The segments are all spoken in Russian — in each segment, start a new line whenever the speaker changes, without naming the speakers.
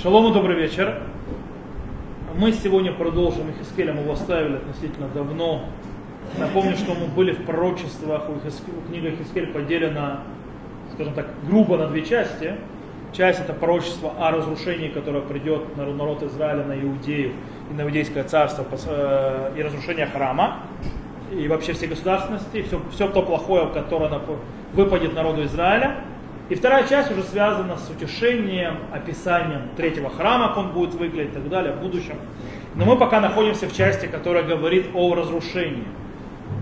Шалом и добрый вечер. Мы сегодня продолжим Ихискеля, мы его оставили относительно давно. Напомню, что мы были в пророчествах, книга Ихискель поделена, скажем так, грубо на две части. Часть это пророчество о разрушении, которое придет на народ Израиля, на Иудею и на Иудейское царство, э, и разрушение храма, и вообще всей государственности, все, все то плохое, которое выпадет народу Израиля. И вторая часть уже связана с утешением, описанием третьего храма, как он будет выглядеть и так далее в будущем. Но мы пока находимся в части, которая говорит о разрушении.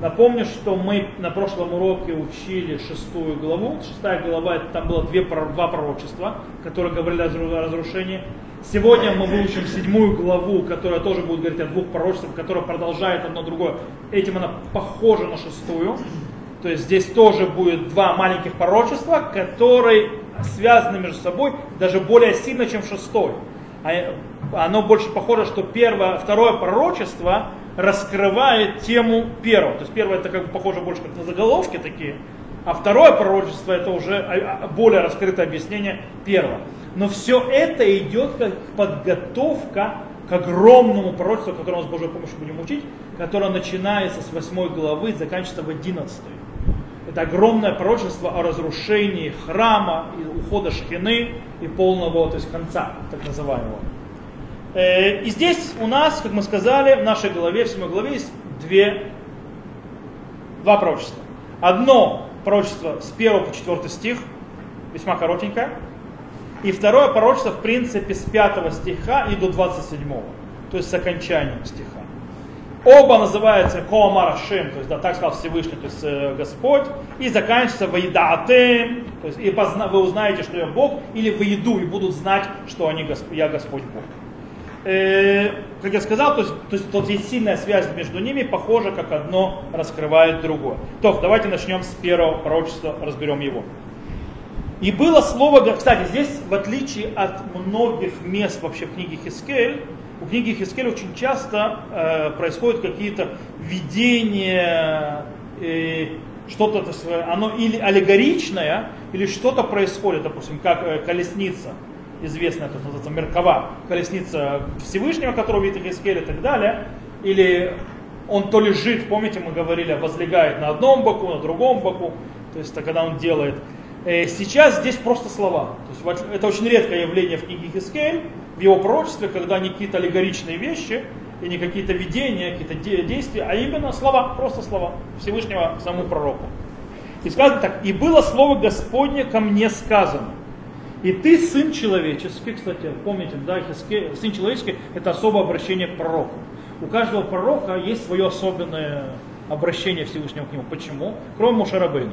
Напомню, что мы на прошлом уроке учили шестую главу. Шестая глава, там было две, два пророчества, которые говорили о разрушении. Сегодня мы выучим седьмую главу, которая тоже будет говорить о двух пророчествах, которая продолжает одно другое. Этим она похожа на шестую. То есть здесь тоже будет два маленьких пророчества, которые связаны между собой даже более сильно, чем шестой. А, оно больше похоже, что первое, второе пророчество раскрывает тему первого. То есть первое это как бы похоже больше как на заголовки такие, а второе пророчество это уже а, а, более раскрытое объяснение первого. Но все это идет как подготовка к огромному пророчеству, которое мы с Божьей помощью будем учить, которое начинается с 8 главы и заканчивается в 11. Это огромное пророчество о разрушении храма, и ухода шхины и полного, то есть конца, так называемого. Э, и здесь у нас, как мы сказали, в нашей голове, в седьмой главе есть две, два пророчества. Одно пророчество с 1 по 4 стих, весьма коротенькое. И второе пророчество, в принципе, с 5 стиха и до 27, то есть с окончанием стиха. Оба называются Коамар Ашем, то есть да, так сказал Всевышний, то есть э, Господь, и заканчивается Ваидаатем, то есть и позна, вы узнаете, что я Бог, или в еду и будут знать, что они, я Господь Бог. Э, как я сказал, то есть, то есть тут есть сильная связь между ними, похоже, как одно раскрывает другое. То, давайте начнем с первого пророчества, разберем его. И было слово, кстати, здесь, в отличие от многих мест вообще в книге Хискель, у книги Хискель очень часто э, происходят какие-то видения, э, что-то, оно или аллегоричное, или что-то происходит, допустим, как э, колесница, известная, это называется Меркова, колесница Всевышнего, которую видит Хискель и так далее, или он то лежит, помните, мы говорили, возлегает на одном боку, на другом боку, то есть это когда он делает. Э, сейчас здесь просто слова. То есть это очень редкое явление в книге Хискель, в его пророчестве, когда не какие-то аллегоричные вещи, и не какие-то видения, какие-то действия, а именно слова, просто слова Всевышнего самому пророку. И сказано так, и было слово Господне ко мне сказано. И ты сын человеческий, кстати, помните, да, сын человеческий это особое обращение к пророку. У каждого пророка есть свое особенное обращение Всевышнего к нему. Почему? Кроме Мушарабейна.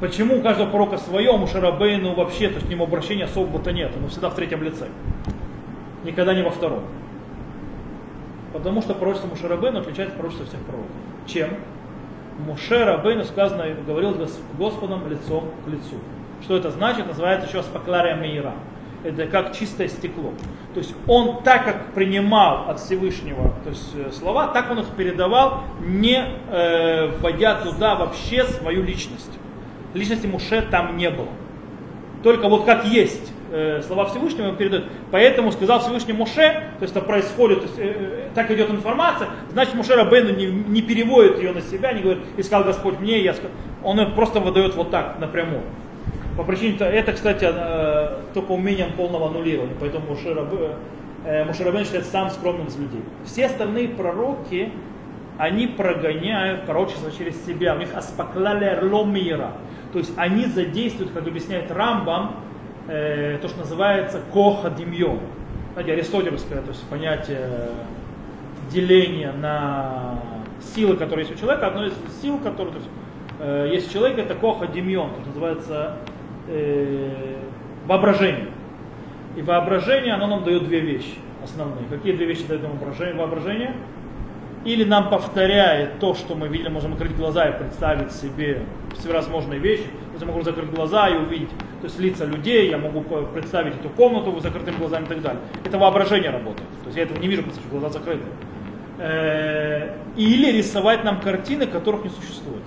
Почему у каждого пророка свое, а Мушарабейну вообще, то есть к нему обращения особого-то нет, он всегда в третьем лице. Никогда не во втором. Потому что пророчество Мушарабейну отличается от пророчества всех пророков. Чем? Муше Рабейну сказано, говорил с Господом лицом к лицу. Что это значит? Называется еще спаклария мейра. Это как чистое стекло. То есть он так как принимал от Всевышнего то есть, э, слова, так он их передавал, не э, вводя туда вообще свою личность личности Муше там не было. Только вот как есть э, слова Всевышнего ему передают. Поэтому сказал Всевышний Муше, то есть это происходит, то есть, э, э, так идет информация, значит Муше Рабейну не, не переводит ее на себя, не говорит, искал Господь мне, я сказал. Он ее просто выдает вот так, напрямую. По причине, это, кстати, э, только умением полного аннулирования, поэтому Муше, Раб, э, Муше Рабейн считается самым скромным из людей. Все остальные пророки, они прогоняют пророчество через себя. У них аспаклале мира. То есть они задействуют, как объясняет Рамбам, э, то, что называется коха демьон. Знаете, аристотельское, то есть понятие деления на силы, которые есть у человека. Одно из сил, которые то есть, э, есть у человека, это коха демьон, то, называется э, воображение. И воображение, оно нам дает две вещи основные. Какие две вещи дает нам воображение? воображение? Или нам повторяет то, что мы видели, можем открыть глаза и представить себе всевозможные вещи. То есть я могу закрыть глаза и увидеть то есть лица людей, я могу представить эту комнату с закрытыми глазами и так далее. Это воображение работает. То есть я этого не вижу, потому что глаза закрыты. Э, или рисовать нам картины, которых не существует.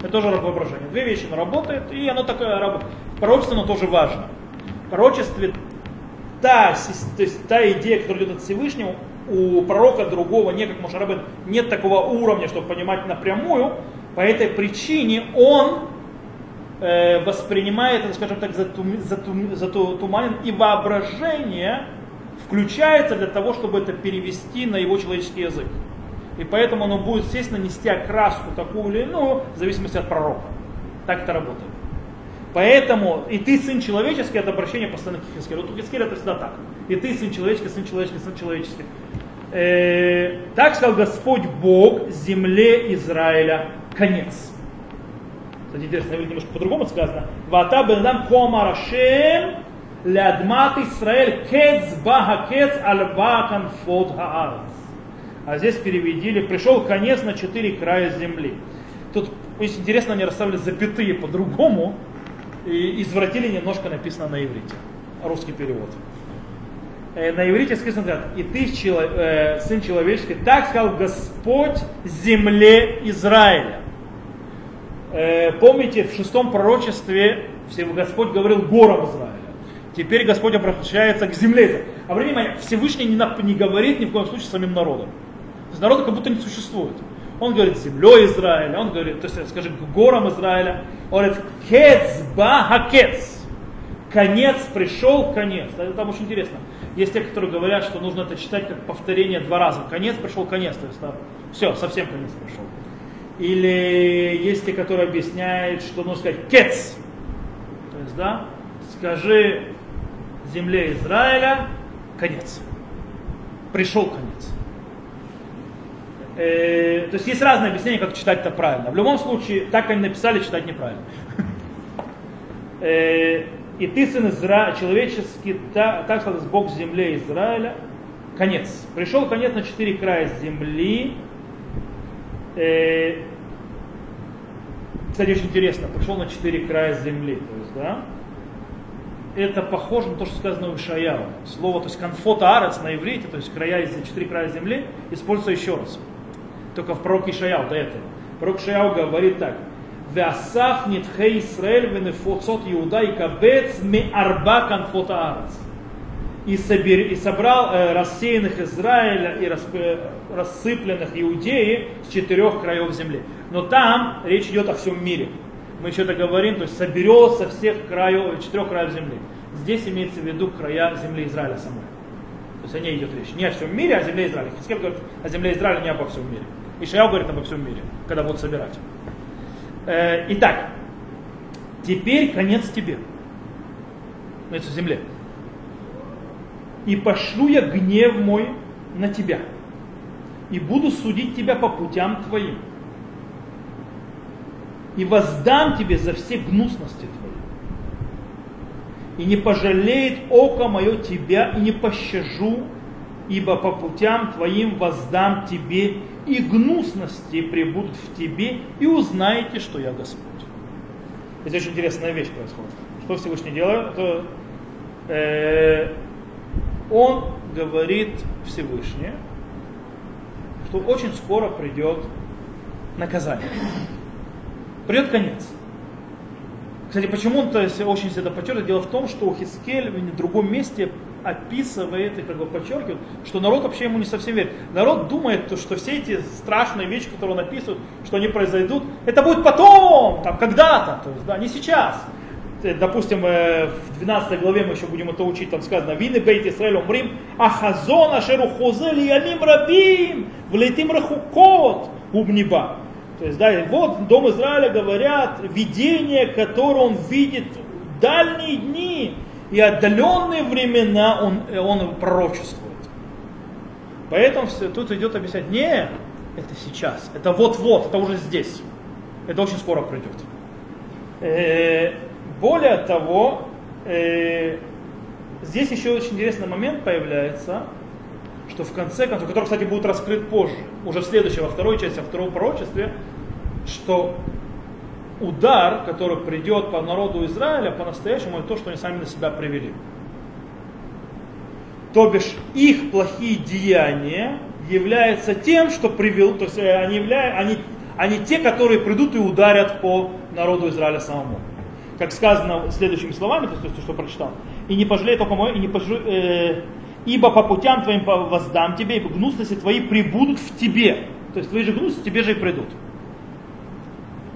Это тоже воображение. Две вещи, оно работает, и оно такое работает. В пророчестве оно тоже важно. В пророчестве та, то есть та идея, которая идет от Всевышнего, у пророка другого, не как Мошарабен, нет такого уровня, чтобы понимать напрямую. По этой причине он э, воспринимает, скажем так, затум, затум, затуманен, и воображение включается для того, чтобы это перевести на его человеческий язык. И поэтому оно будет, естественно, нести окраску такую или иную, в зависимости от пророка. Так это работает. Поэтому и ты сын человеческий, это обращение постоянно к Хискелю. Вот у Хискеля это всегда так. И ты сын человеческий, сын человеческий, сын человеческий. Э, так сказал Господь Бог земле Израиля конец. Кстати, интересно, немножко по-другому сказано. Вата бенадам кома рашем лядмат Исраэль кец бага кец альба фод хаарец. А здесь переведили, пришел конец на четыре края земли. Тут, очень интересно, они расставили запятые по-другому и извратили немножко написано на иврите. Русский перевод. Э, на иврите сказано и ты, э, сын человеческий, так сказал Господь земле Израиля. Э, помните, в шестом пророчестве Господь говорил горам Израиля. Теперь Господь обращается к земле. Обратите внимание, Всевышний не, говорит ни в коем случае самим народом. То есть народа как будто не существует. Он говорит землей Израиля, он говорит, то есть, скажем, к горам Израиля. Он говорит, кецба хакец. Конец пришел, конец. Это там очень интересно. Есть те, которые говорят, что нужно это читать как повторение два раза. Конец пришел, конец. То есть, да, все, совсем конец пришел. Или есть те, которые объясняют, что нужно сказать кец. То есть, да, скажи земле Израиля конец. Пришел конец. Э, то есть есть разные объяснения, как читать это правильно. В любом случае, так они написали, читать неправильно. И ты, сын Изра... человеческий, так, так сказал Бог земле Израиля. Конец. Пришел конец на четыре края земли. Э, кстати, очень интересно, пришел на четыре края земли. То есть, да, это похоже на то, что сказано у Ишаяу. Слово, то есть конфот арец на иврите, то есть края, четыре края земли, используется еще раз только в пророке Ишаяу до этого. Пророк Ишаяу говорит так. Исраэль венефоцот Иуда и кабец ми арба конфот арец. И, собер, и собрал э, рассеянных Израиля и расп, э, рассыпленных Иудеи с четырех краев земли. Но там речь идет о всем мире. Мы что-то говорим, то есть соберется всех краев, четырех краев земли. Здесь имеется в виду края земли Израиля самой. То есть о ней идет речь. Не о всем мире, а о земле Израиля. Хискель говорит о земле Израиля, не обо всем мире. Ишаяу говорит обо всем мире, когда будут собирать. Э, итак, теперь конец тебе. На земле. И пошлю я гнев мой на тебя. И буду судить тебя по путям твоим. И воздам тебе за все гнусности твои. И не пожалеет око мое тебя, и не пощажу, ибо по путям твоим воздам тебе и гнусности прибудут в тебе, и узнаете, что я Господь. Здесь очень интересная вещь происходит. Что Всевышний делает? Это, э, он говорит Всевышний, что очень скоро придет наказание. Придет конец. Кстати, почему он то есть, очень это подчеркивает? Дело в том, что у Хискель в другом месте описывает и как бы подчеркивает, что народ вообще ему не совсем верит. Народ думает, что все эти страшные вещи, которые он описывает, что они произойдут, это будет потом, там, когда-то, то есть, да, не сейчас. Э, допустим, э, в 12 главе мы еще будем это учить, там сказано, «Вины бейт Исраэль умрим, ахазон ашеру хозели ялим рабим, влетим рахукот убниба». То есть, да, вот Дом Израиля говорят, видение, которое он видит дальние дни, и отдаленные времена он, он пророчествует. Поэтому тут идет объяснять, не, это сейчас, это вот-вот, это уже здесь. Это очень скоро придет. Э, более того, э, здесь еще очень интересный момент появляется, что в конце концов, который, кстати, будет раскрыт позже, уже в следующей, во второй части, во втором пророчестве, что удар, который придет по народу Израиля, по-настоящему, это то, что они сами на себя привели. То бишь, их плохие деяния являются тем, что привел, то есть э, они, являются, они, они те, которые придут и ударят по народу Израиля самому. Как сказано следующими словами, то есть то, что прочитал. и не пожалей только мой, и не пожалей, э, ибо по путям твоим воздам тебе, ибо гнусности твои прибудут в тебе. То есть твои же гнусности тебе же и придут.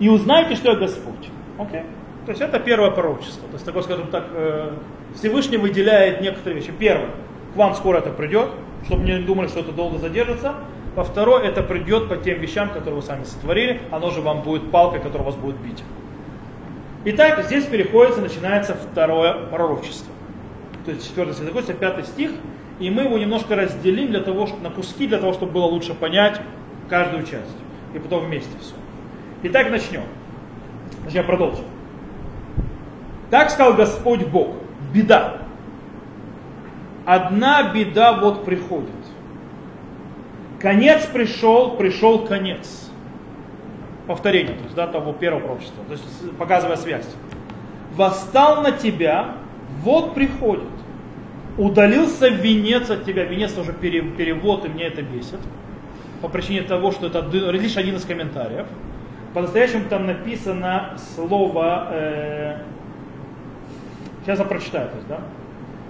И узнайте, что я Господь. Okay? То есть это первое пророчество. То есть такое, скажем так, э, Всевышний выделяет некоторые вещи. Первое, к вам скоро это придет, чтобы не думали, что это долго задержится. Во второе, это придет по тем вещам, которые вы сами сотворили, оно же вам будет палкой, которая вас будет бить. Итак, здесь переходится, начинается второе пророчество. То есть 4 закончится, 5 стих, и мы его немножко разделим для того, на куски, для того, чтобы было лучше понять каждую часть. И потом вместе все. Итак, начнем. Начнем продолжим. Так сказал Господь Бог. Беда. Одна беда вот приходит. Конец пришел, пришел конец. Повторение, то есть, да, того первого пророчества, то есть показывая связь. Восстал на тебя, вот приходит. Удалился венец от тебя. Венец тоже перевод, и мне это бесит. По причине того, что это лишь один из комментариев. По-настоящему там написано слово э, Сейчас я прочитаю, то есть, да?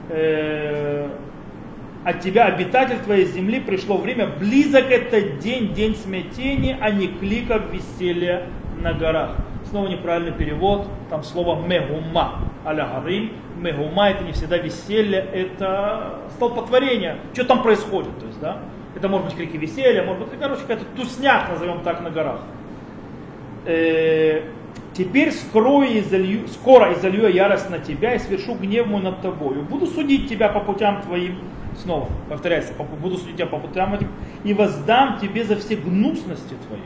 Э, от тебя, обитатель твоей земли, пришло время, близок этот день, день смятения, а не кликов веселья на горах. Снова неправильный перевод, там слово мегума, аля горим. Мегума это не всегда веселье, это столпотворение. Что там происходит, то есть, да? Это может быть крики веселья, может быть, короче, какая-то тусняк, назовем так, на горах. Э, Теперь скрою и залью, скоро изолью ярость на тебя и свершу гнев мой над тобою. Буду судить тебя по путям твоим, снова повторяется, буду судить тебя по путям этим, и воздам тебе за все гнусности твои.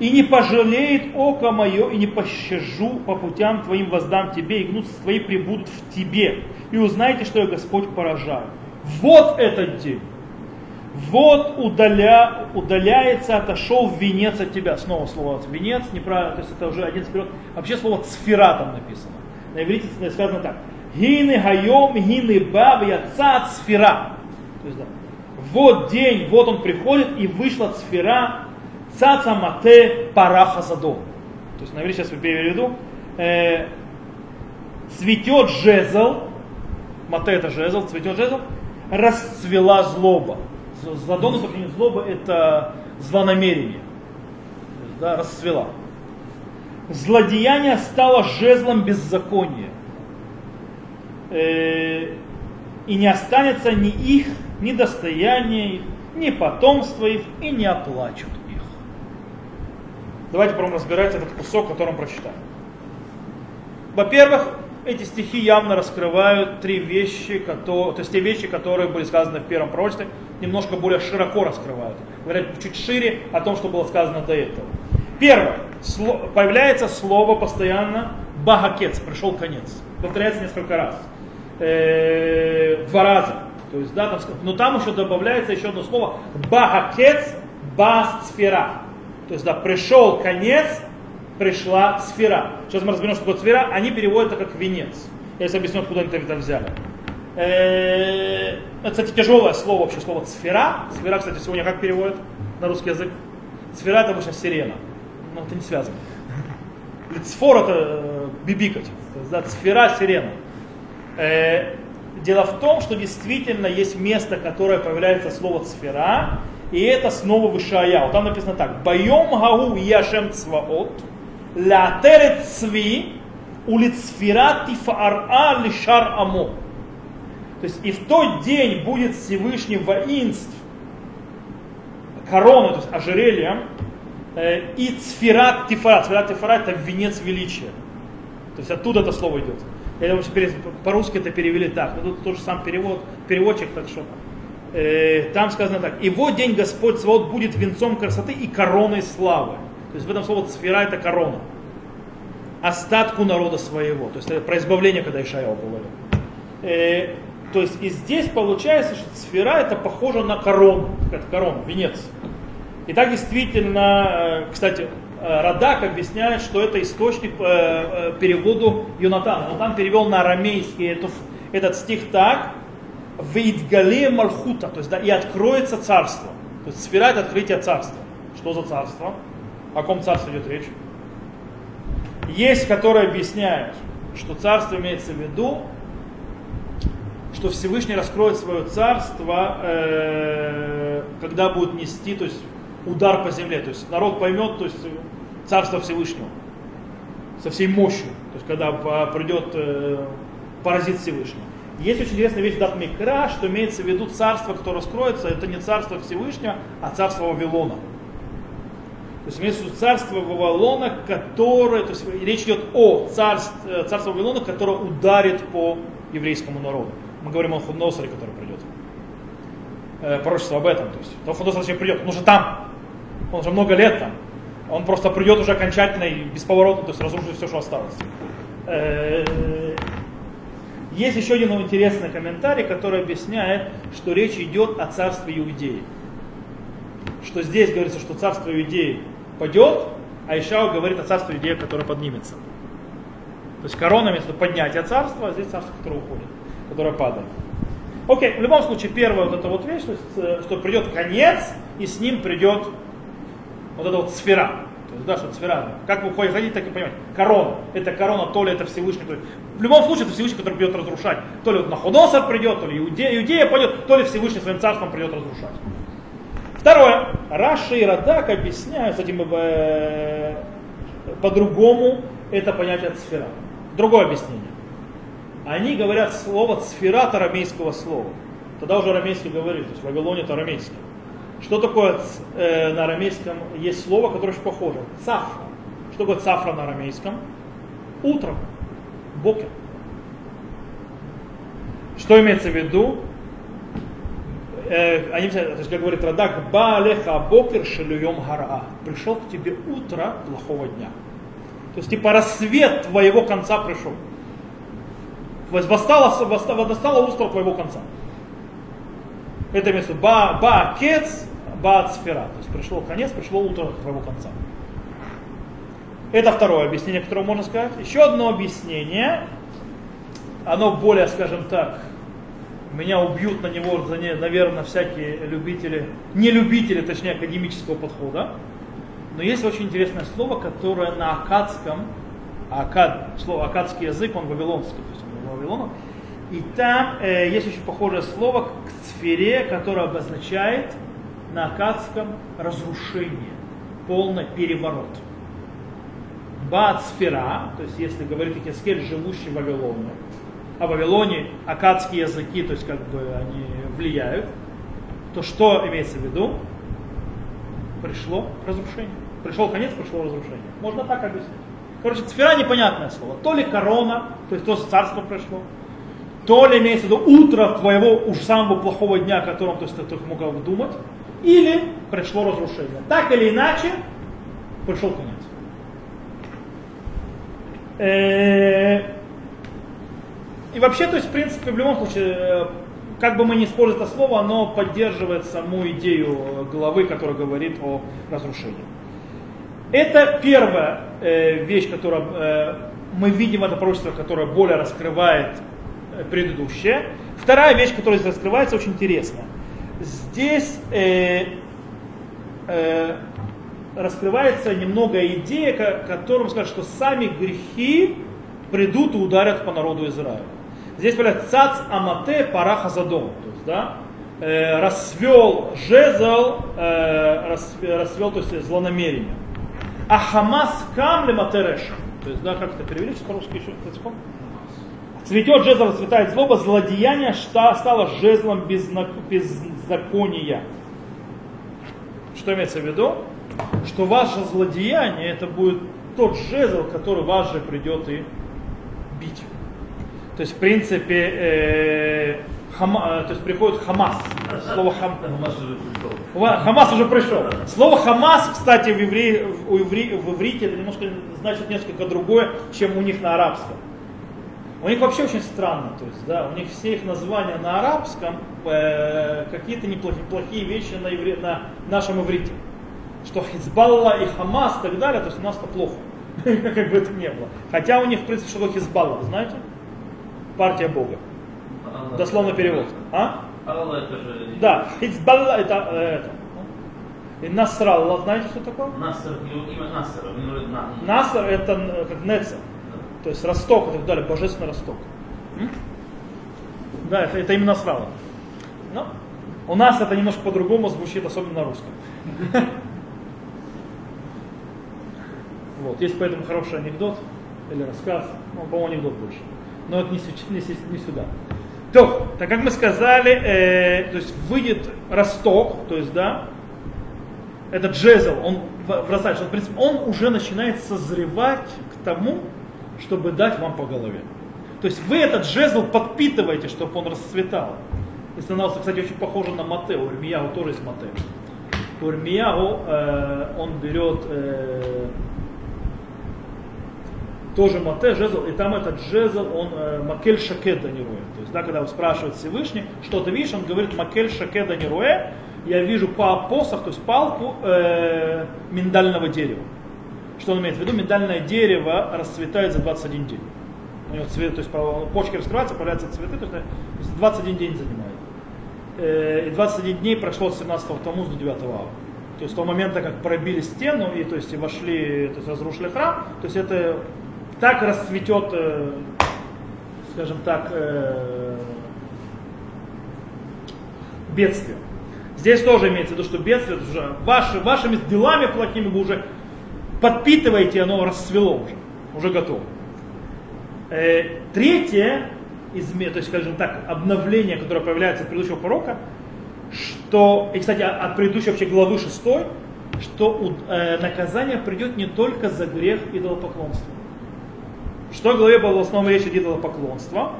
И не пожалеет око мое, и не пощажу по путям твоим воздам тебе, и гнусности твои прибудут в тебе. И узнайте, что я Господь поражаю. Вот этот день вот удаля, удаляется, отошел венец от тебя. Снова слово венец, неправильно, то есть это уже один вперед. Вообще слово цфера там написано. На иврите сказано так. Гины хайом, гины баб, яца цфера. То есть, да. Вот день, вот он приходит, и вышла цфера, цаца мате параха задо. То есть на иврите сейчас я переведу. Э, цветет жезл, мате это жезл, цветет жезл, расцвела злоба. По причине злоба это злонамерение. Да, расцвела. Злодеяние стало жезлом беззакония. Э, и не останется ни их, ни достояние их, ни потомства их, и не оплачут их. Давайте попробуем разбирать этот кусок, который мы прочитаем. Во-первых, эти стихи явно раскрывают три вещи, которые, то есть те вещи, которые были сказаны в первом пророчестве, немножко более широко раскрывают. Говорят чуть шире о том, что было сказано до этого. Первое. Появляется слово постоянно багакец, пришел конец. Повторяется несколько раз. Э, два раза. То есть, да, там, но там еще добавляется еще одно слово багакец басцфера. То есть, да, пришел конец, пришла сфера. Сейчас мы разберем, что такое сфера. Они переводят это как венец. Я сейчас объясню, откуда они это взяли. Э, это, кстати, тяжелое слово вообще, слово сфера. Сфера, кстати, сегодня как переводят на русский язык? Сфера это обычно сирена. Но это не связано. Цфор это э, бибикать. Да, сфера, сирена. Э, дело в том, что действительно есть место, которое появляется слово сфера, и это снова в Вот там написано так. Байом гау яшем цваот, лятерет цви, улицфира тифаар'a лишар амо. То есть и в тот день будет Всевышний воинств корону, то есть ожерельем, э, и цфират тифара. Цфират тифара это венец величия. То есть оттуда это слово идет. Я вообще по-русски это перевели так. Но тут тоже сам перевод, переводчик, так что э, там сказано так. И вот день Господь свод будет венцом красоты и короной славы. То есть в этом слово цфира это корона. Остатку народа своего. То есть это про избавление, когда Ишаял говорил. Э, то есть и здесь получается, что сфера это похоже на корону, это корона, венец. И так действительно, э, кстати, э, Радак объясняет, что это источник э, переводу Юнатана. Он там перевел на арамейский этот, этот стих так, «Веидгале Малхута», то есть да, и откроется царство. То есть сфера это открытие царства. Что за царство? О ком царстве идет речь? Есть, которые объясняют, что царство имеется в виду что Всевышний раскроет свое царство, э, когда будет нести, то есть удар по земле, то есть народ поймет, то есть царство Всевышнего со всей мощью, то есть когда придет э, паразит Всевышнего. Есть очень интересная вещь Дат Микра, что имеется в виду царство, которое раскроется, это не царство Всевышнего, а царство Вавилона. То есть имеется в виду царство Вавилона, которое, то есть речь идет о царстве, царстве Вавилона, которое ударит по еврейскому народу. Мы говорим о Худносаре, который придет. Э, пророчество об этом. То есть, то Худносар зачем придет? Он уже там. Он уже много лет там. Он просто придет уже окончательно и бесповоротно, то есть разрушит все, что осталось. Э, есть еще один интересный комментарий, который объясняет, что речь идет о царстве Иудеи. Что здесь говорится, что царство Иудеи падет, а Ишау говорит о царстве Иудеи, которое поднимется. То есть корона вместо поднятия царства, а здесь царство, которое уходит, которое падает. Окей, в любом случае, первая вот эта вот вещь, э, что придет конец, и с ним придет вот эта вот сфера. То есть, да, что сфера. Как вы хотите, так и понимаете. Корона. Это корона, то ли это Всевышний. То ли... В любом случае, это Всевышний, который придет разрушать. То ли вот Находосар придет, то ли Иудея, Иудея пойдет, то ли Всевышний своим царством придет разрушать. Второе. Раша и Радак объясняют, с этим э, по-другому это понятие сфера. Другое объяснение. Они говорят слово сфера от арамейского слова. Тогда уже арамейский говорит, то есть в Вавилоне это арамейский. Что такое э, на арамейском? Есть слово, которое очень похоже. Цафра. Что такое цафра на арамейском? Утром. Бокер. Что имеется в виду? Э, они, то есть, как говорит Радак, Баалеха Бокер Шелюем Гара. Пришел к тебе утро плохого дня. То есть, типа, рассвет твоего конца пришел. Восстало, восстало, восстало утро твоего конца. Это место ба, ба кец, ба сфера. То есть пришло конец, пришло утро твоего конца. Это второе объяснение, которое можно сказать. Еще одно объяснение, оно более, скажем так, меня убьют на него, наверное, всякие любители, не любители, точнее, академического подхода. Но есть очень интересное слово, которое на акадском, акад, слово акадский язык, он вавилонский, то есть он Вавилона, и там э, есть очень похожее слово к сфере, которое обозначает на акадском разрушение, полный переворот. Баат то есть если говорить о Хискель, живущий в Вавилоне, а в Вавилоне акадские языки, то есть как бы они влияют, то что имеется в виду? Пришло разрушение. Пришел конец, пришло разрушение. Можно так объяснить. Короче, сфера непонятное слово. То ли корона, то есть то царство пришло, то ли имеется в виду утро твоего уж самого плохого дня, о котором то есть, ты только мог думать, или пришло разрушение. Так или иначе, пришел конец. Э, и вообще, то есть, в принципе, в любом случае, э, как бы мы ни использовали это слово, оно поддерживает саму идею главы, которая говорит о разрушении. Это первая э, вещь, которую мы видим, это пророчество, которое более раскрывает предыдущее. Вторая вещь, которая здесь раскрывается, очень интересная. Здесь э, э, раскрывается немного идея, которым скажут, что сами грехи придут и ударят по народу Израиля. Здесь говорят цац амате параха задом. То есть, да, э, расвел жезл, э, расвел, то есть злонамерение. А хамас кам матереша. То есть, да, как это перевели по-русски еще, Цветет жезл, цветает злоба, злодеяние стало жезлом беззакония. Что имеется в виду? Что ваше злодеяние это будет тот жезл, который вас же придет и бить. То есть, в принципе, э, хама, э, то есть приходит Хамас. Слово хам... Хамас уже пришел. Хамас уже пришел. Слово Хамас, кстати, в, евре... в, евре... в иврите это немножко значит несколько другое, чем у них на арабском. У них вообще очень странно, то есть, да, у них все их названия на арабском э, какие-то неплохие, плохие вещи на, евре, на нашем иврите. Что Хизбалла и Хамас и так далее, то есть у нас-то плохо, как бы это ни было. Хотя у них, в принципе, что такое Хизбалла, вы знаете? Партия Бога. Дословно перевод. А? Да, Хизбалла это, это и Насралла, знаете, что такое?
Наср, имя Наср.
Наср это э, как Нецер то есть росток и так далее, божественный росток. Да, это, это именно срало. Но у нас это немножко по-другому звучит, особенно на русском. Вот, есть поэтому хороший анекдот или рассказ, ну, по-моему, анекдот больше. Но это не, не, не сюда. То, так как мы сказали, э, то есть выйдет росток, то есть, да, этот джезл, он вырастает, в принципе, он уже начинает созревать к тому, чтобы дать вам по голове. То есть вы этот жезл подпитываете, чтобы он расцветал. И становился, кстати, очень похоже на Мате. У Ирмияу тоже есть Мате. У Ирмияу э, он берет э, тоже Мате, жезл, и там этот жезл, он э, Макель роет. То есть, да, когда спрашивает Всевышний, что ты видишь, он говорит Макель Шакеда не роя, я вижу по посох, то есть палку э, миндального дерева. Что он имеет в виду? Миндальное дерево расцветает за 21 день. У него цвет, то есть почки раскрываются, появляются цветы, то есть 21 день занимает. Э, и 21 дней прошло с 17 Тамуза до 9 ава. То есть с того момента, как пробили стену и, то есть, и вошли, то есть разрушили храм, то есть это так расцветет, э, скажем так, э, бедствие. Здесь тоже имеется в виду, что бедствие, уже ваши, вашими делами плохими вы уже подпитываете, оно расцвело уже, уже готово. Э, третье, изме, то есть, скажем так, обновление, которое появляется от предыдущего пророка, что, и, кстати, от предыдущей вообще главы 6, что э, наказание придет не только за грех идолопоклонства. Что в главе было в основном речь о поклонства.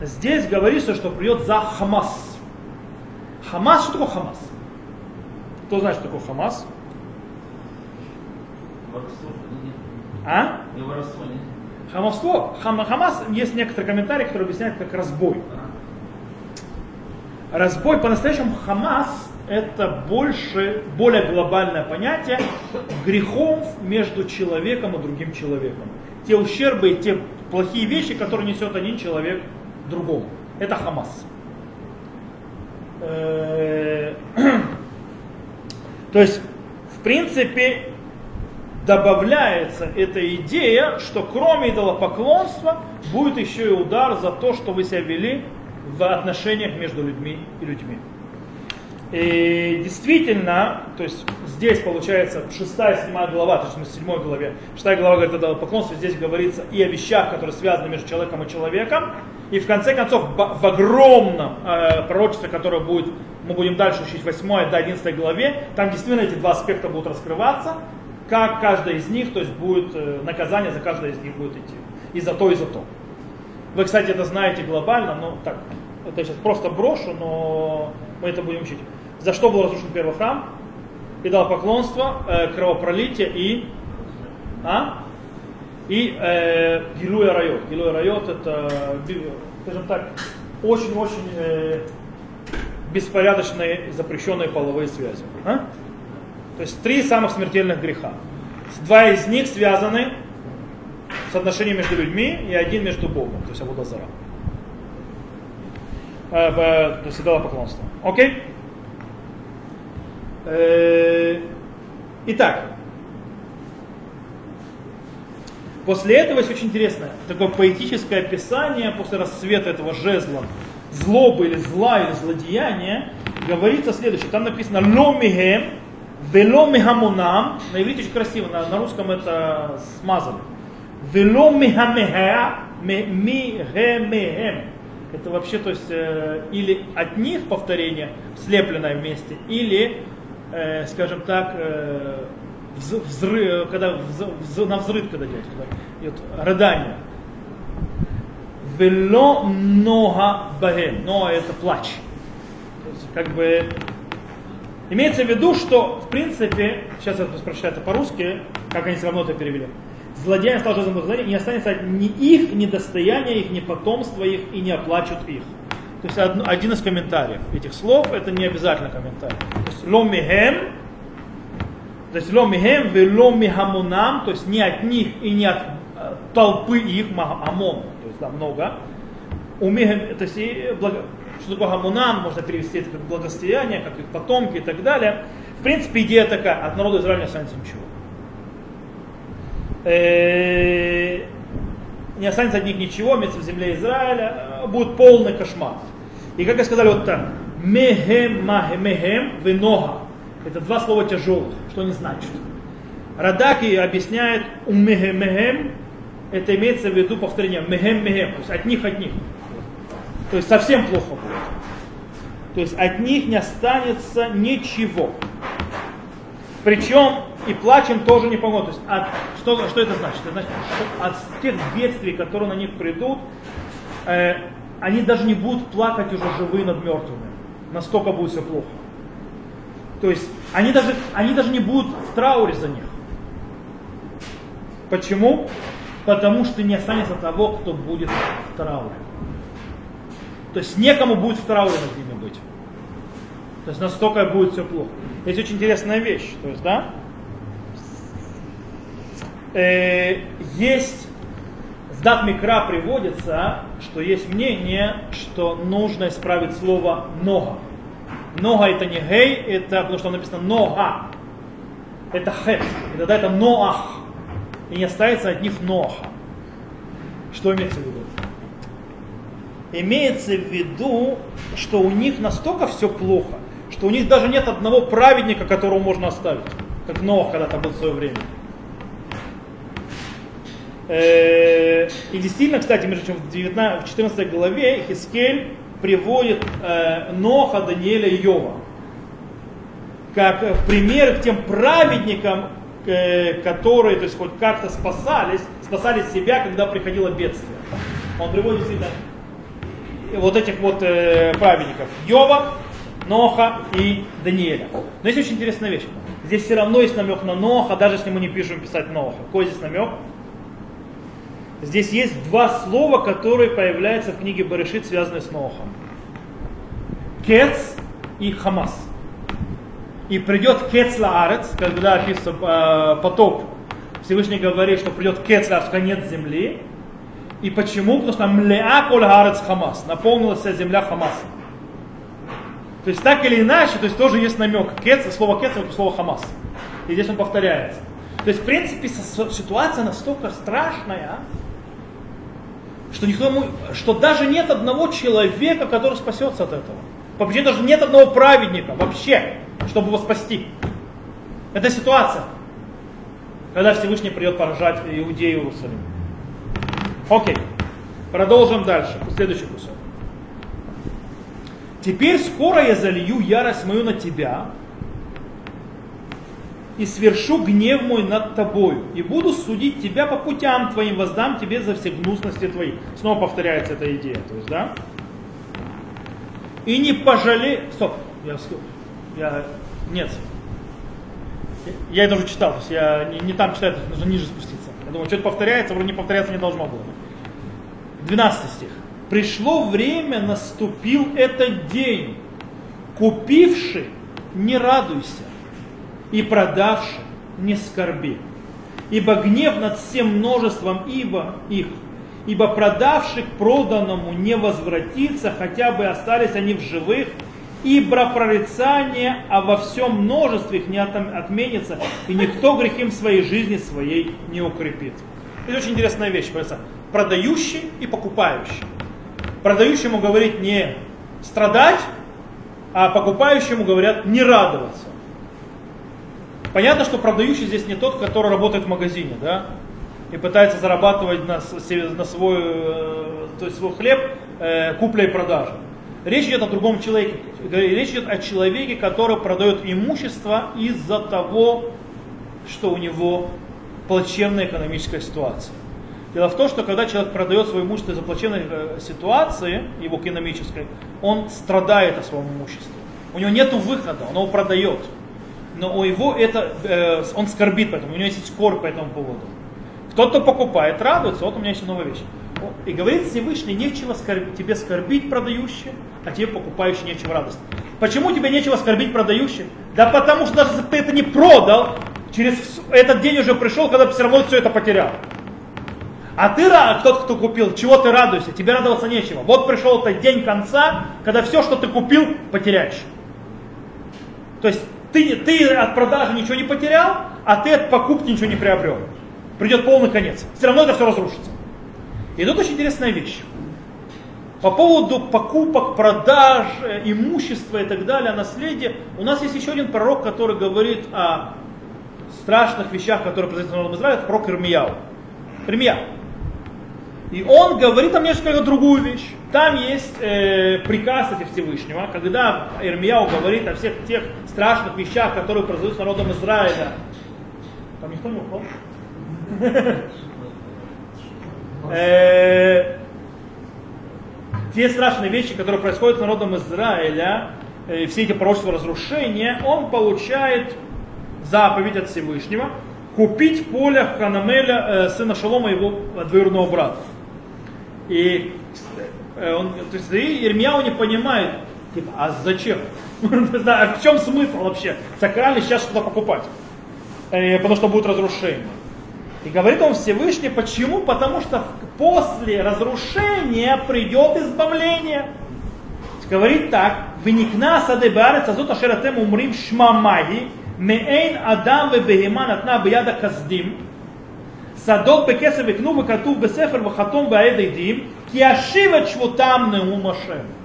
Здесь говорится, что придет за Хамас. Хамас, что такое Хамас? Кто знает, что такое Хамас? А? Хамовство, хам, Хамас, есть некоторые комментарии, которые объясняют как разбой. Разбой, по-настоящему Хамас это больше, более глобальное понятие грехов между человеком и другим человеком те ущербы, те плохие вещи, которые несет один человек другому. Это Хамас. Э, то есть, в принципе, добавляется эта идея, что кроме идолопоклонства будет еще и удар за то, что вы себя вели в отношениях между людьми и людьми. И действительно, то есть здесь получается 6 7 глава, то есть мы в 7 главе, 6 глава говорит о поклонстве, здесь говорится и о вещах, которые связаны между человеком и человеком. И в конце концов, в огромном э, пророчестве, которое будет, мы будем дальше учить 8 до 11 главе, там действительно эти два аспекта будут раскрываться, как каждая из них, то есть будет э, наказание за каждое из них будет идти. И за то, и за то. Вы, кстати, это знаете глобально, но так, это я сейчас просто брошу, но мы это будем учить. За что был разрушен первый храм? И дал поклонство, э, кровопролитие и, а? и э, Гилуя Райот. Гилуя Райот это, скажем так, очень-очень э, беспорядочные запрещенные половые связи. А? То есть три самых смертельных греха. Два из них связаны с отношением между людьми и один между Богом, то есть Абудазара. Э, то есть поклонство. Окей? Э, итак, после этого есть очень интересное такое поэтическое описание после расцвета этого жезла злобы или зла или злодеяния, говорится следующее. Там написано «Ломихем, вело михамунам». На иврите очень красиво, на, на русском это смазали. «Вело михамеха, михемехем». Это вообще, то есть, э, или от них повторение, слепленное вместе, или э, скажем так, э, взрыв, когда вз, на взрыв, когда идет, когда идет рыдание. Вело много бахем. Но это плач. То есть, как бы, имеется в виду, что, в принципе, сейчас я прочитаю это по-русски, как они все равно это перевели. Злодеям стал жезлом злодея, не останется ни их, ни достояния их, ни потомства их, и не оплачут их. То есть один из комментариев этих слов, это не обязательно комментарий. Ломихем, то есть ломихем, веломи хамунам, то есть не от них и не от э, толпы их, амон, то есть да, много. Умехем, то есть и благо, что такое хамунам, можно перевести это как благостояние, как их потомки и так далее. В принципе, идея такая, от народа Израиля не останется ничего. Э, не останется от них ничего, имеется в земле Израиля, будет полный кошмар. И как я сказали, вот так. Мехем, мехем, венога. Это два слова тяжелых. Что они значат? Радаки объясняет у мехем. Это имеется в виду повторение мехем, мехем. То есть от них, от них. То есть совсем плохо будет. То есть от них не останется ничего. Причем и плачем тоже не помогут. То есть от, что, что это значит? Это значит, что от тех бедствий, которые на них придут, э, они даже не будут плакать уже живые над мертвыми. Настолько будет все плохо. То есть они даже, они даже не будут в трауре за них. Почему? Потому что не останется того, кто будет в трауре. То есть некому будет в трауре над ними быть. То есть настолько будет все плохо. Есть очень интересная вещь. То есть, да, э, есть в Дат Микра приводится, что есть мнение, что нужно исправить слово «нога». Нога это не гей, это потому что написано нога. Это хет. И тогда это ноах. И не останется от них ноаха. Что имеется в виду? Имеется в виду, что у них настолько все плохо, что у них даже нет одного праведника, которого можно оставить. Как Ноах когда-то был в свое время. Э, и действительно, кстати, между 19, в 14 главе Хискель приводит э, Ноха, Даниэля и Йова как пример к тем праведникам, э, которые, то есть хоть как-то спасались, спасали себя, когда приходило бедствие. Он приводит действительно вот этих вот э, праведников. Йова, Ноха и Даниэля. Но есть очень интересная вещь. Здесь все равно есть намек на Ноха, даже если мы не пишем писать Ноха. Какой здесь намек? Здесь есть два слова, которые появляются в книге Барышит, связанные с Нохом. Кец и Хамас. И придет Кец Лаарец, когда описан э, потоп, Всевышний говорит, что придет Кец в конец земли. И почему? Потому что Млеа Коль Хамас. Наполнилась вся земля Хамасом. То есть так или иначе, то есть тоже есть намек. Кец, слово кец это слово хамас. И здесь он повторяется. То есть, в принципе, ситуация настолько страшная, что, никто, что даже нет одного человека, который спасется от этого. Вообще даже нет одного праведника, вообще, чтобы его спасти. Это ситуация, когда Всевышний придет поражать Иудею Иерусалим. Окей, продолжим дальше, следующий кусок. Теперь скоро я залью ярость мою на тебя, и свершу гнев мой над тобою, и буду судить тебя по путям твоим, воздам тебе за все гнусности твои. Снова повторяется эта идея, то есть, да? И не пожалей... Стоп, я, я... Нет. Я это уже читал, то есть я не, не там читаю, нужно ниже спуститься. Я думаю, что-то повторяется, вроде не повторяться не должно было. 12 стих. Пришло время, наступил этот день. Купивший, не радуйся, и продавший не скорби. Ибо гнев над всем множеством ибо их, ибо продавший к проданному не возвратится, хотя бы остались они в живых, ибо прорицание, а во всем множестве их не отменится, и никто грехим своей жизни своей не укрепит. Это очень интересная вещь, продающий и покупающий. Продающему говорит не страдать, а покупающему говорят не радоваться. Понятно, что продающий здесь не тот, который работает в магазине, да, и пытается зарабатывать на, на свой, э, то есть свой хлеб э, купля и продажа. Речь идет о другом человеке. Речь идет о человеке, который продает имущество из-за того, что у него плачевная экономическая ситуация. Дело в том, что когда человек продает свое имущество из-за плачевной э, ситуации, его экономической, он страдает от своего имущества. У него нет выхода, он его продает но у его это, э, он скорбит поэтому, у него есть скорбь по этому поводу. Тот, кто покупает, радуется, вот у меня есть новая вещь. И говорит Всевышний, нечего скорбить, тебе скорбить продающий, а тебе покупающий нечего радость. Почему тебе нечего скорбить продающий? Да потому что даже если ты это не продал, через этот день уже пришел, когда все равно все это потерял. А ты, тот, кто купил, чего ты радуешься? Тебе радоваться нечего. Вот пришел этот день конца, когда все, что ты купил, потеряешь. То есть ты, ты от продажи ничего не потерял, а ты от покупки ничего не приобрел. Придет полный конец. Все равно это все разрушится. И тут очень интересная вещь. По поводу покупок, продаж, э, имущества и так далее, наследия, у нас есть еще один пророк, который говорит о страшных вещах, которые произойдут в народом Израиля, пророк Ирмияу. Ирмия. И он говорит там несколько другую вещь. Там есть э, приказ от Всевышнего, когда Ирмияу говорит о всех тех страшных вещах, которые произойдут с народом Израиля. Там никто не упал? Э, те страшные вещи, которые происходят с народом Израиля, э, все эти пророчества разрушения, он получает заповедь от Всевышнего купить поле Ханамеля, э, сына Шалома, его двоюродного брата. И э, он, то есть Ирмияу не понимает, типа, а зачем? а в чем смысл вообще сакрально сейчас что-то покупать? Э, потому что будет разрушение. И говорит он Всевышний, почему? Потому что после разрушения придет избавление. Говорит так, вникна сады барец азот ашератем умрим шмамаги, меэйн адам вебегема натна бияда каздим, садок бекесев икну וכתוב בספר וחתום בעד עדים, כי אשיב את שבותם נאום השם.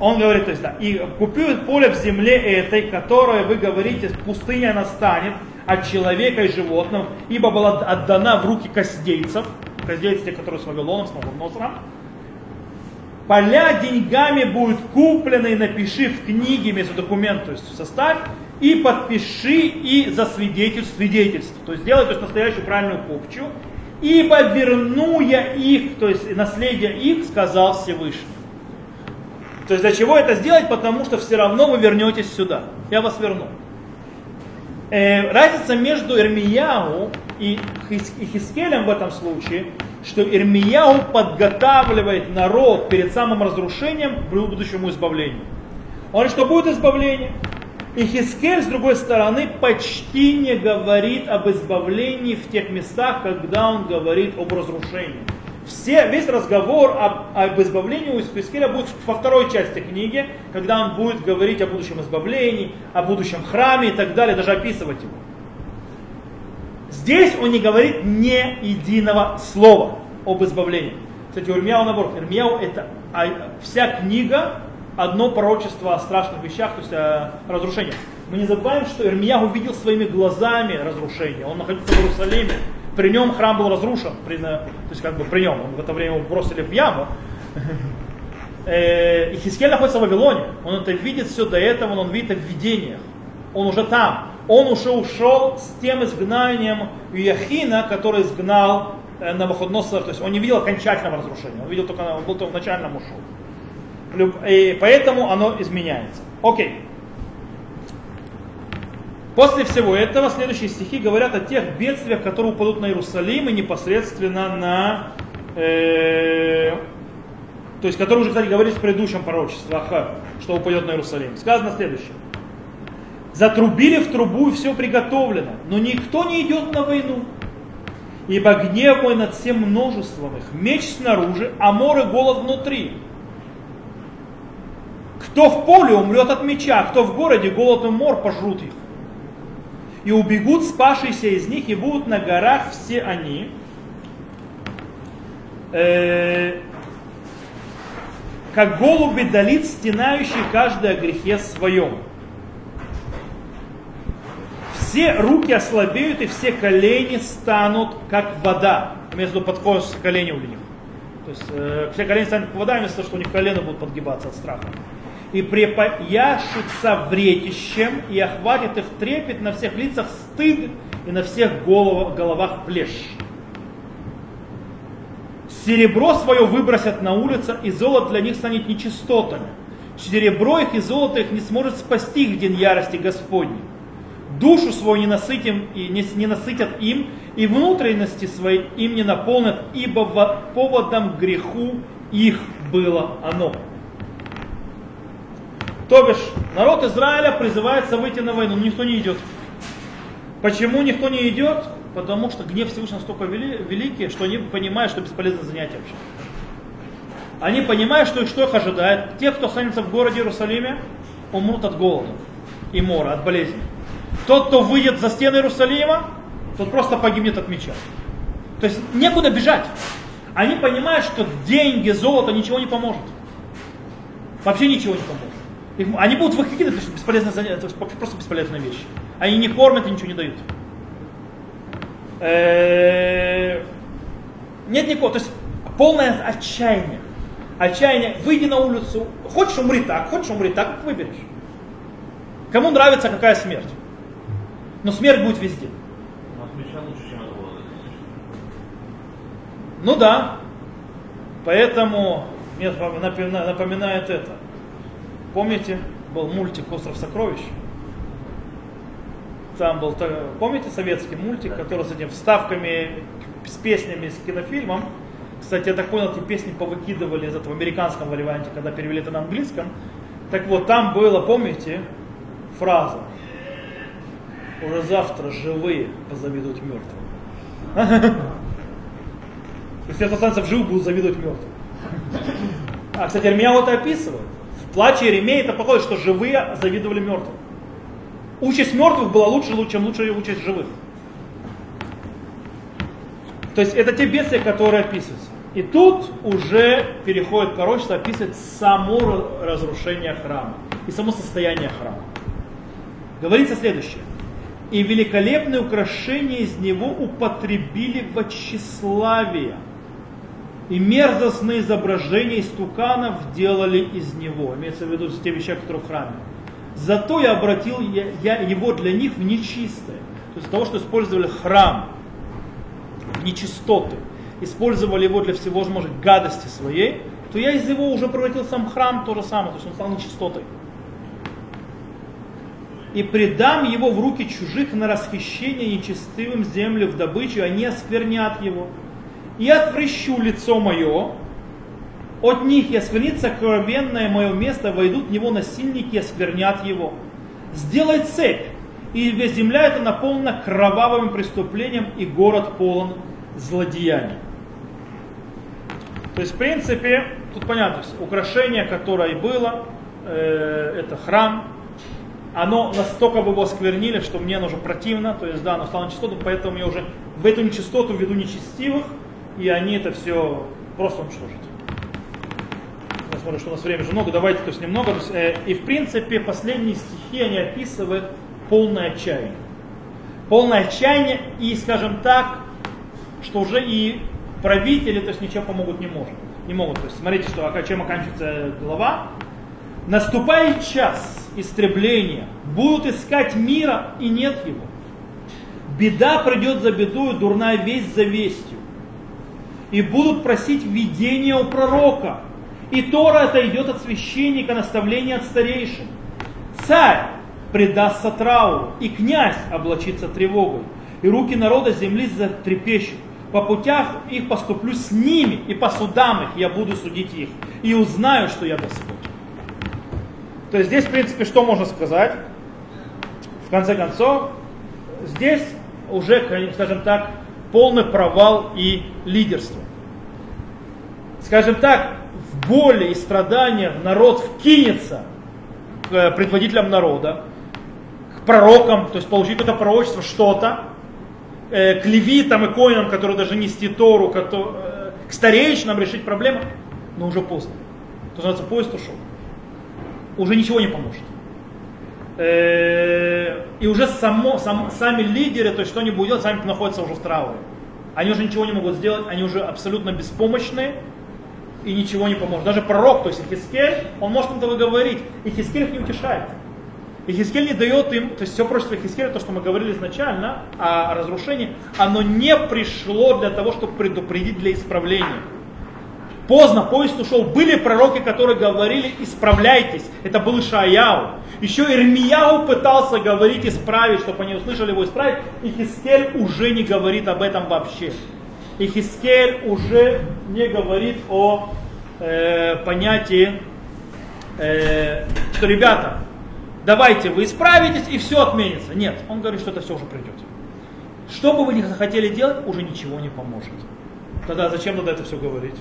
Он говорит, то есть, да, и купил поле в земле этой, которое вы говорите, пустыня настанет от человека и животных, ибо была отдана в руки косдейцев, косдейцы те, которые с Вавилоном, с Навуходоносором, поля деньгами будут куплены и напиши в книге, вместо документ, то есть составь, и подпиши и засвидетельствуй свидетельство. То есть сделай то есть, настоящую правильную купчу. Ибо верну я их, то есть наследие их, сказал Всевышний. То есть для чего это сделать? Потому что все равно вы вернетесь сюда. Я вас верну. Э, разница между Ирмияу и Хискелем в этом случае, что Ирмияу подготавливает народ перед самым разрушением к будущему избавлению. Он говорит, что будет избавление. И Хискель, с другой стороны, почти не говорит об избавлении в тех местах, когда он говорит об разрушении. Все, весь разговор об, об избавлении у Хискеля будет во второй части книги, когда он будет говорить о будущем избавлении, о будущем храме и так далее, даже описывать его. Здесь он не говорит ни единого слова об избавлении. Кстати, у Ирмияу наоборот. Ирмияу это а, вся книга одно пророчество о страшных вещах, то есть о разрушениях. Мы не забываем, что Ирмия увидел своими глазами разрушение. Он находится в Иерусалиме. При нем храм был разрушен. При, то есть как бы при нем. Он в это время его бросили в яму. Э, и Хискель находится в Вавилоне. Он это видит все до этого, он видит это в видениях. Он уже там. Он уже ушел с тем изгнанием Яхина, который изгнал э, на Навуходоносор. То есть он не видел окончательного разрушения. Он видел только, он был только в начальном ушел. И поэтому оно изменяется. Окей. После всего этого следующие стихи говорят о тех бедствиях, которые упадут на Иерусалим и непосредственно на... Э, то есть, которые уже, кстати, говорились в предыдущем пророчестве, что упадет на Иерусалим. Сказано следующее. Затрубили в трубу и все приготовлено, но никто не идет на войну. Ибо гнев мой над всем множеством их, меч снаружи, а море голод внутри. Кто в поле умрет от меча, кто в городе голодный мор пожрут их. И убегут спасшиеся из них, и будут на горах все они. Э, как голуби долит, стенающие каждый грехе своем. Все руки ослабеют, и все колени станут, как вода. Между подходом колени у них. То есть э, все колени станут как вода, вместо того, что у них колено будут подгибаться от страха и припояшутся вретищем, и охватит их трепет на всех лицах стыд, и на всех головах, головах плешь. Серебро свое выбросят на улицу, и золото для них станет нечистотами. Серебро их и золото их не сможет спасти их в день ярости Господней. Душу свою не, насытим, и не, не насытят им, и внутренности свои им не наполнят, ибо поводом греху их было оно. То бишь, народ Израиля призывается выйти на войну, но никто не идет. Почему никто не идет? Потому что гнев Всевышнего настолько великий, что они понимают, что бесполезно занятие вообще. Они понимают, что, что их ожидает. Те, кто останется в городе Иерусалиме, умрут от голода и мора, от болезни. Тот, кто выйдет за стены Иерусалима, тот просто погибнет от меча. То есть некуда бежать. они понимают, что деньги, золото ничего не поможет. Вообще ничего не поможет. Их, они будут выкидывать, потому что бесполезно это просто бесполезная вещь. Они не кормят и ничего не дают. Э, нет никакого, то есть полное отчаяние. Отчаяние, выйди на улицу, хочешь умри так, хочешь умри так, как выберешь. Кому нравится какая смерть? Но смерть будет везде. Ну да. Поэтому мне напоминает это. Помните, был мультик «Остров сокровищ»? Там был, помните, советский мультик, который с этими вставками, с песнями, с кинофильмом. Кстати, я так понял, эти песни повыкидывали из этого американского варианте, когда перевели это на английском. Так вот, там было, помните, фраза. Уже завтра живые позавидуют мертвым. Если это останется в живых, будут завидовать мертвым. А, кстати, Армияу это описывает. В плаче Еремея это похоже, что живые завидовали мертвым. Участь мертвых была лучше, чем лучшая участь живых. То есть это те бедствия, которые описываются. И тут уже переходит пророчество описывать само разрушение храма и само состояние храма. Говорится следующее. И великолепные украшения из него употребили в тщеславие – и мерзостные изображения истуканов делали из него. Имеется в виду те вещи, которые в храме. Зато я обратил я, я его для них в нечистое. То есть того, что использовали храм в нечистоты, использовали его для всего, может, гадости своей, то я из его уже превратил сам храм то же самое, то есть он стал нечистотой. И предам его в руки чужих на расхищение нечестивым землю в добычу, они осквернят его и отвращу лицо мое, от них и осквернится кровенное мое место, войдут в него насильники и осквернят его. Сделай цепь, и весь земля это наполнена кровавым преступлением, и город полон злодеяний. То есть, в принципе, тут понятно, украшение, которое было, э, это храм, оно настолько бы его осквернили, что мне оно уже противно, то есть, да, оно стало нечистоту, поэтому я уже в эту нечистоту веду нечестивых, и они это все просто уничтожат. Я смотрю, что у нас времени же много, давайте то есть немного. То есть, э, и в принципе последние стихи они описывают полное отчаяние. Полное отчаяние и, скажем так, что уже и правители то есть, ничего помогут не может. Не могут. То есть, смотрите, что, чем оканчивается глава. Наступает час истребления, будут искать мира и нет его. Беда придет за бедою, дурная весть за вестью и будут просить видения у пророка. И Тора это идет от священника, наставление от старейшин. Царь предастся трауру, и князь облачится тревогой, и руки народа земли затрепещут. По путях их поступлю с ними, и по судам их я буду судить их, и узнаю, что я Господь. То есть здесь, в принципе, что можно сказать? В конце концов, здесь уже, скажем так, полный провал и лидерство. Скажем так, в боли и страданиях народ вкинется к э, предводителям народа, к пророкам, то есть получить это пророчество, что-то, э, к левитам и коинам, которые даже нести Тору, э, к старейшинам решить проблему, но уже поздно. То называется, поезд ушел. Уже ничего не поможет. Э, и уже само, сам, сами лидеры, то есть что они будут делать, сами находятся уже в трауре. Они уже ничего не могут сделать, они уже абсолютно беспомощные и ничего не поможет. Даже пророк, то есть Хискель, он может им этого говорить, и Хискель их не утешает. И Хискель не дает им, то есть все прочее Хискеля, то, что мы говорили изначально о разрушении, оно не пришло для того, чтобы предупредить для исправления. Поздно поезд ушел. Были пророки, которые говорили, исправляйтесь. Это был Ишаяу. Еще Ирмияу пытался говорить, исправить, чтобы они услышали его исправить. И Хискель уже не говорит об этом вообще. И Хискель уже не говорит о э, понятии, э, что, ребята, давайте вы исправитесь и все отменится. Нет, он говорит, что это все уже придет. Что бы вы ни захотели делать, уже ничего не поможет. Тогда зачем надо это все говорить?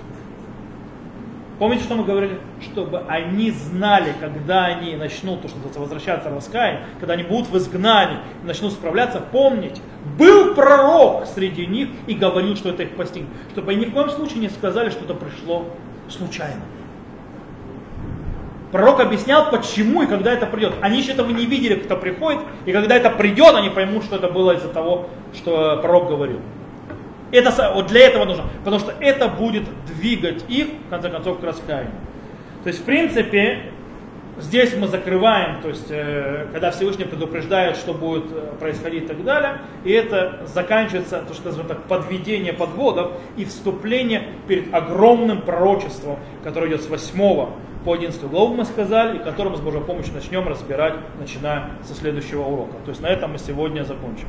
Помните, что мы говорили? Чтобы они знали, когда они начнут, то, что называется, возвращаться в раскаяние, когда они будут в изгнании, начнут справляться, помнить, был пророк среди них и говорил, что это их постигнет. Чтобы они ни в коем случае не сказали, что это пришло случайно. Пророк объяснял, почему и когда это придет. Они еще этого не видели, кто приходит, и когда это придет, они поймут, что это было из-за того, что пророк говорил. Это, вот для этого нужно, потому что это будет двигать их, в конце концов, к раскаянию. То есть, в принципе, здесь мы закрываем, то есть, э, когда Всевышний предупреждает, что будет э, происходить и так далее, и это заканчивается, то, что называется так, подведение подводов и вступление перед огромным пророчеством, которое идет с 8 по 11 главу мы сказали, и которое мы с Божьей помощью начнем разбирать, начиная со следующего урока. То есть на этом мы сегодня закончим.